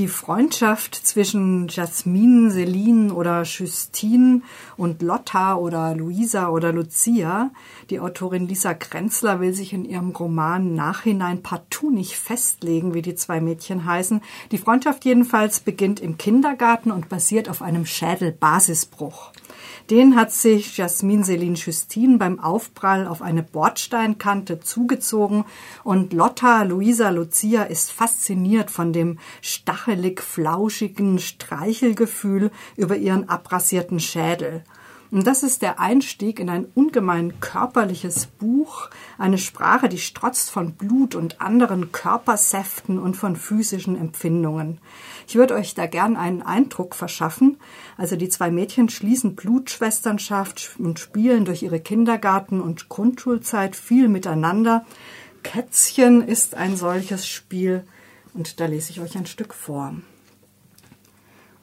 Die Freundschaft zwischen Jasmin, Celine oder Justine und Lotta oder Luisa oder Lucia, die Autorin Lisa Krenzler will sich in ihrem Roman Nachhinein partout nicht festlegen, wie die zwei Mädchen heißen. Die Freundschaft jedenfalls beginnt im Kindergarten und basiert auf einem Schädelbasisbruch. Den hat sich Jasmin Celine Justine beim Aufprall auf eine Bordsteinkante zugezogen und Lotta Luisa Lucia ist fasziniert von dem stachelig flauschigen Streichelgefühl über ihren abrasierten Schädel. Und das ist der Einstieg in ein ungemein körperliches Buch, eine Sprache, die strotzt von Blut und anderen Körpersäften und von physischen Empfindungen. Ich würde euch da gern einen Eindruck verschaffen. Also die zwei Mädchen schließen Blutschwesternschaft und spielen durch ihre Kindergarten- und Grundschulzeit viel miteinander. Kätzchen ist ein solches Spiel und da lese ich euch ein Stück vor.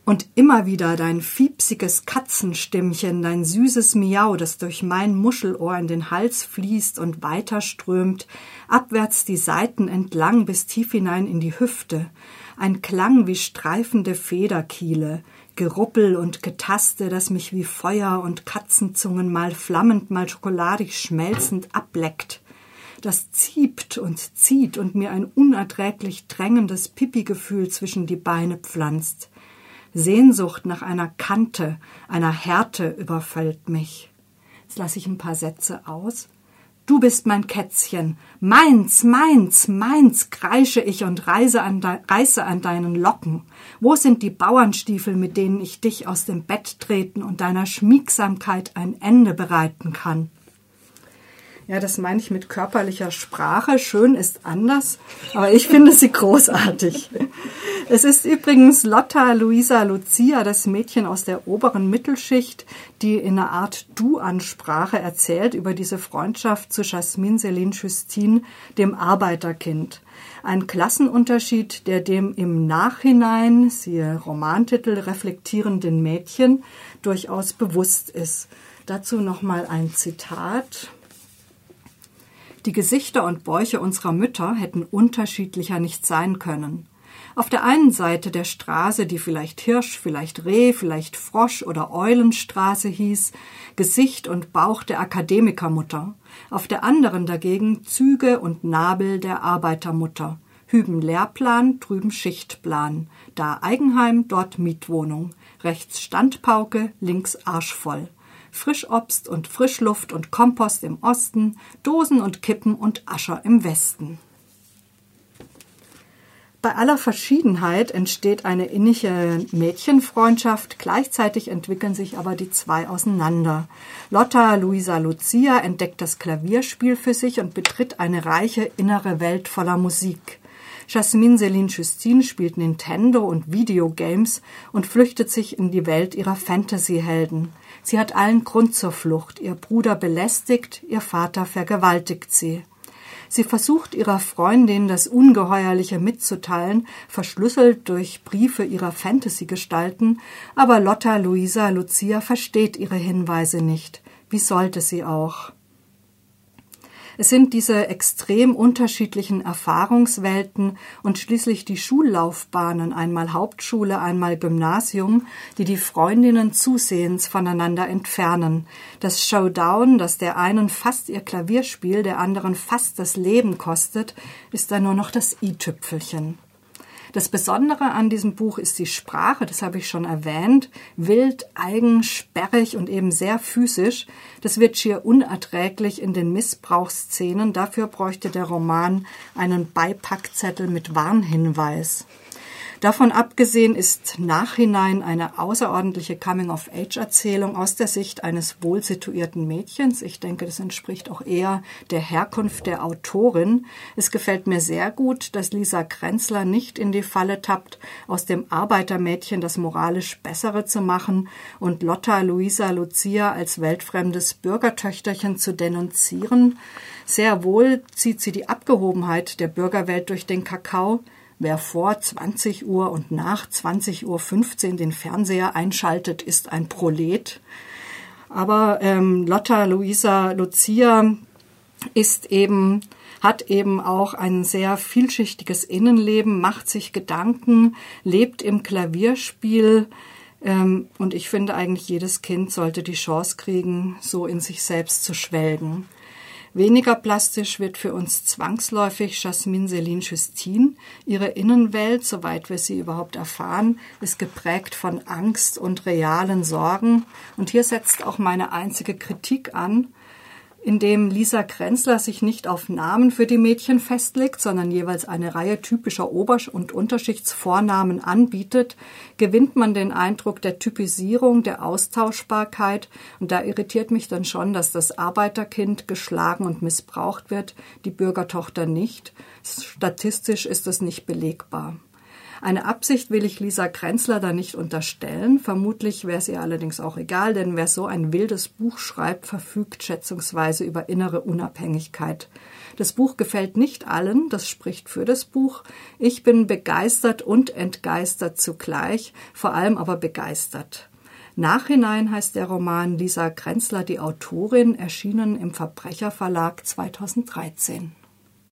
Und immer wieder dein fiepsiges Katzenstimmchen, dein süßes Miau, das durch mein Muschelohr in den Hals fließt und weiterströmt, abwärts die Seiten entlang bis tief hinein in die Hüfte, ein Klang wie streifende Federkiele, Geruppel und Getaste, das mich wie Feuer und Katzenzungen mal flammend, mal schokoladig schmelzend ableckt, das ziebt und zieht und mir ein unerträglich drängendes Pipi-Gefühl zwischen die Beine pflanzt, Sehnsucht nach einer Kante, einer Härte überfällt mich. Jetzt lasse ich ein paar Sätze aus. Du bist mein Kätzchen, meins, meins, meins, kreische ich und reise an reiße an deinen Locken. Wo sind die Bauernstiefel, mit denen ich dich aus dem Bett treten und deiner Schmiegsamkeit ein Ende bereiten kann? Ja, das meine ich mit körperlicher Sprache. Schön ist anders, aber ich finde sie großartig. Es ist übrigens Lotta Luisa Lucia, das Mädchen aus der oberen Mittelschicht, die in einer Art Du-Ansprache erzählt über diese Freundschaft zu Jasmin Celine Justine, dem Arbeiterkind. Ein Klassenunterschied, der dem im Nachhinein, siehe Romantitel, reflektierenden Mädchen durchaus bewusst ist. Dazu nochmal ein Zitat. Die Gesichter und Bäuche unserer Mütter hätten unterschiedlicher nicht sein können. Auf der einen Seite der Straße, die vielleicht Hirsch, vielleicht Reh, vielleicht Frosch oder Eulenstraße hieß, Gesicht und Bauch der Akademikermutter, auf der anderen dagegen Züge und Nabel der Arbeitermutter, hüben Lehrplan, drüben Schichtplan, da Eigenheim, dort Mietwohnung, rechts Standpauke, links Arschvoll. Frischobst und Frischluft und Kompost im Osten, Dosen und Kippen und Ascher im Westen. Bei aller Verschiedenheit entsteht eine innige Mädchenfreundschaft, gleichzeitig entwickeln sich aber die zwei auseinander. Lotta Luisa Lucia entdeckt das Klavierspiel für sich und betritt eine reiche innere Welt voller Musik. Jasmine Celine Justine spielt Nintendo und Videogames und flüchtet sich in die Welt ihrer Fantasyhelden. Sie hat allen Grund zur Flucht. Ihr Bruder belästigt, ihr Vater vergewaltigt sie. Sie versucht ihrer Freundin das Ungeheuerliche mitzuteilen, verschlüsselt durch Briefe ihrer Fantasy-Gestalten, aber Lotta Luisa Lucia versteht ihre Hinweise nicht. Wie sollte sie auch? Es sind diese extrem unterschiedlichen Erfahrungswelten und schließlich die Schullaufbahnen, einmal Hauptschule, einmal Gymnasium, die die Freundinnen zusehends voneinander entfernen. Das Showdown, das der einen fast ihr Klavierspiel, der anderen fast das Leben kostet, ist dann nur noch das i-Tüpfelchen. Das Besondere an diesem Buch ist die Sprache, das habe ich schon erwähnt, wild, eigen, sperrig und eben sehr physisch. Das wird schier unerträglich in den Missbrauchsszenen. Dafür bräuchte der Roman einen Beipackzettel mit Warnhinweis. Davon abgesehen ist Nachhinein eine außerordentliche Coming-of-Age-Erzählung aus der Sicht eines wohlsituierten Mädchens. Ich denke, das entspricht auch eher der Herkunft der Autorin. Es gefällt mir sehr gut, dass Lisa Krenzler nicht in die Falle tappt, aus dem Arbeitermädchen das moralisch Bessere zu machen und Lotta Luisa Lucia als weltfremdes Bürgertöchterchen zu denunzieren. Sehr wohl zieht sie die Abgehobenheit der Bürgerwelt durch den Kakao, Wer vor 20 Uhr und nach 20 Uhr 15 den Fernseher einschaltet, ist ein Prolet. Aber ähm, Lotta Luisa Lucia ist eben, hat eben auch ein sehr vielschichtiges Innenleben, macht sich Gedanken, lebt im Klavierspiel, ähm, und ich finde eigentlich, jedes Kind sollte die Chance kriegen, so in sich selbst zu schwelgen. Weniger plastisch wird für uns zwangsläufig Jasmin Celine Justin. Ihre Innenwelt, soweit wir sie überhaupt erfahren, ist geprägt von Angst und realen Sorgen. Und hier setzt auch meine einzige Kritik an, in dem Lisa Krenzler sich nicht auf Namen für die Mädchen festlegt, sondern jeweils eine Reihe typischer Ober- und Unterschichtsvornamen anbietet, gewinnt man den Eindruck der Typisierung, der Austauschbarkeit. Und da irritiert mich dann schon, dass das Arbeiterkind geschlagen und missbraucht wird, die Bürgertochter nicht. Statistisch ist das nicht belegbar. Eine Absicht will ich Lisa Krenzler da nicht unterstellen. Vermutlich wäre es ihr allerdings auch egal, denn wer so ein wildes Buch schreibt, verfügt schätzungsweise über innere Unabhängigkeit. Das Buch gefällt nicht allen, das spricht für das Buch. Ich bin begeistert und entgeistert zugleich, vor allem aber begeistert. Nachhinein heißt der Roman Lisa Krenzler die Autorin, erschienen im Verbrecherverlag 2013.